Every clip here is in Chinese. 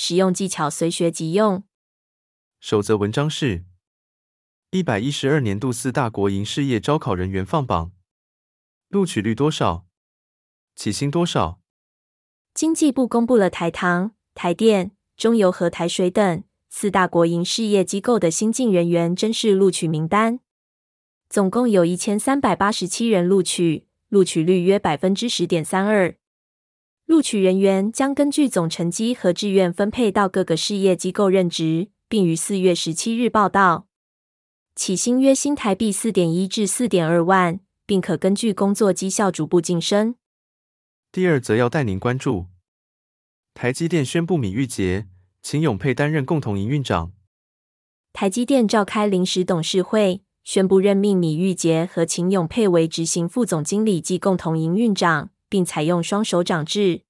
实用技巧随学即用。首则文章是：一百一十二年度四大国营事业招考人员放榜，录取率多少？起薪多少？经济部公布了台糖、台电、中油和台水等四大国营事业机构的新进人员甄试录取名单。总共有一千三百八十七人录取，录取率约百分之十点三二。录取人员将根据总成绩和志愿分配到各个事业机构任职，并于四月十七日报到。起薪约新台币四点一至四点二万，并可根据工作绩效逐步晋升。第二则要带您关注：台积电宣布米玉杰、秦永佩担任共同营运长。台积电召开临时董事会。宣布任命米玉杰和秦永佩为执行副总经理及共同营运长，并采用双手掌制。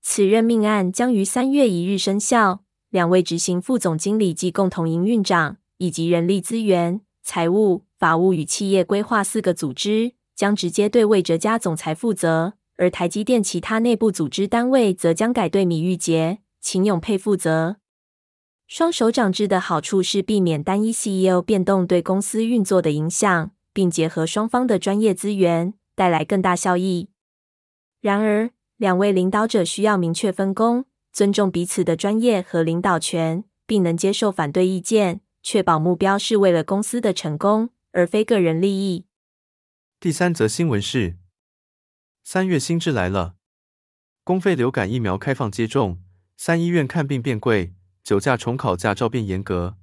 此任命案将于三月一日生效。两位执行副总经理及共同营运长，以及人力资源、财务、法务与企业规划四个组织，将直接对魏哲家总裁负责；而台积电其他内部组织单位，则将改对米玉杰、秦永佩负责。双手掌制的好处是避免单一 CEO 变动对公司运作的影响，并结合双方的专业资源，带来更大效益。然而，两位领导者需要明确分工，尊重彼此的专业和领导权，并能接受反对意见，确保目标是为了公司的成功，而非个人利益。第三则新闻是：三月新制来了，公费流感疫苗开放接种，三医院看病变贵。酒驾重考驾照变严格。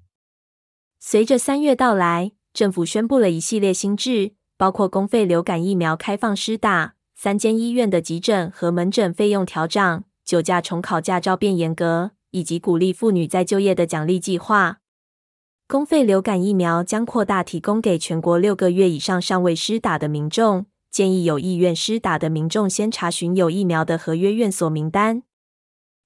随着三月到来，政府宣布了一系列新制，包括公费流感疫苗开放施打、三间医院的急诊和门诊费用调涨、酒驾重考驾照变严格，以及鼓励妇女再就业的奖励计划。公费流感疫苗将扩大提供给全国六个月以上尚未施打的民众，建议有意愿施打的民众先查询有疫苗的合约院所名单。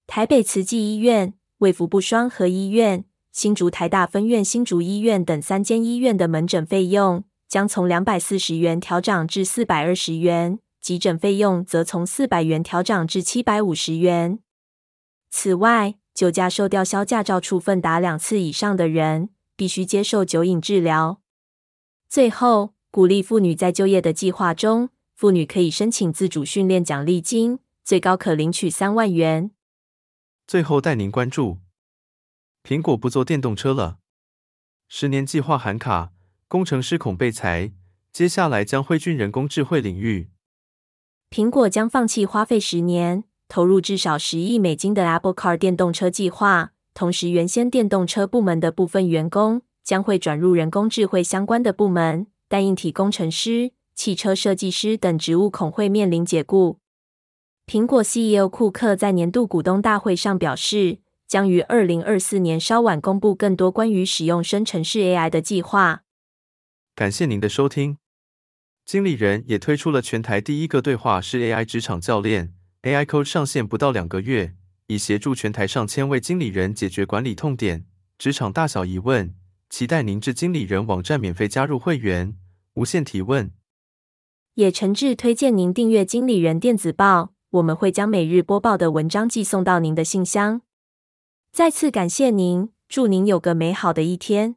台北慈济医院。卫福部双和医院、新竹台大分院、新竹医院等三间医院的门诊费用将从两百四十元调涨至四百二十元，急诊费用则从四百元调涨至七百五十元。此外，酒驾受吊销驾照处分达两次以上的人，必须接受酒瘾治疗。最后，鼓励妇女在就业的计划中，妇女可以申请自主训练奖励金，最高可领取三万元。最后带您关注：苹果不做电动车了，十年计划喊卡，工程师恐被裁。接下来将汇聚人工智慧领域。苹果将放弃花费十年、投入至少十亿美金的 Apple Car 电动车计划，同时原先电动车部门的部分员工将会转入人工智慧相关的部门，但硬体工程师、汽车设计师等职务恐会面临解雇。苹果 CEO 库克在年度股东大会上表示，将于二零二四年稍晚公布更多关于使用生成式 AI 的计划。感谢您的收听。经理人也推出了全台第一个对话式 AI 职场教练，AI Coach 上线不到两个月，已协助全台上千位经理人解决管理痛点、职场大小疑问。期待您至经理人网站免费加入会员，无限提问。也诚挚推荐您订阅经理人电子报。我们会将每日播报的文章寄送到您的信箱。再次感谢您，祝您有个美好的一天。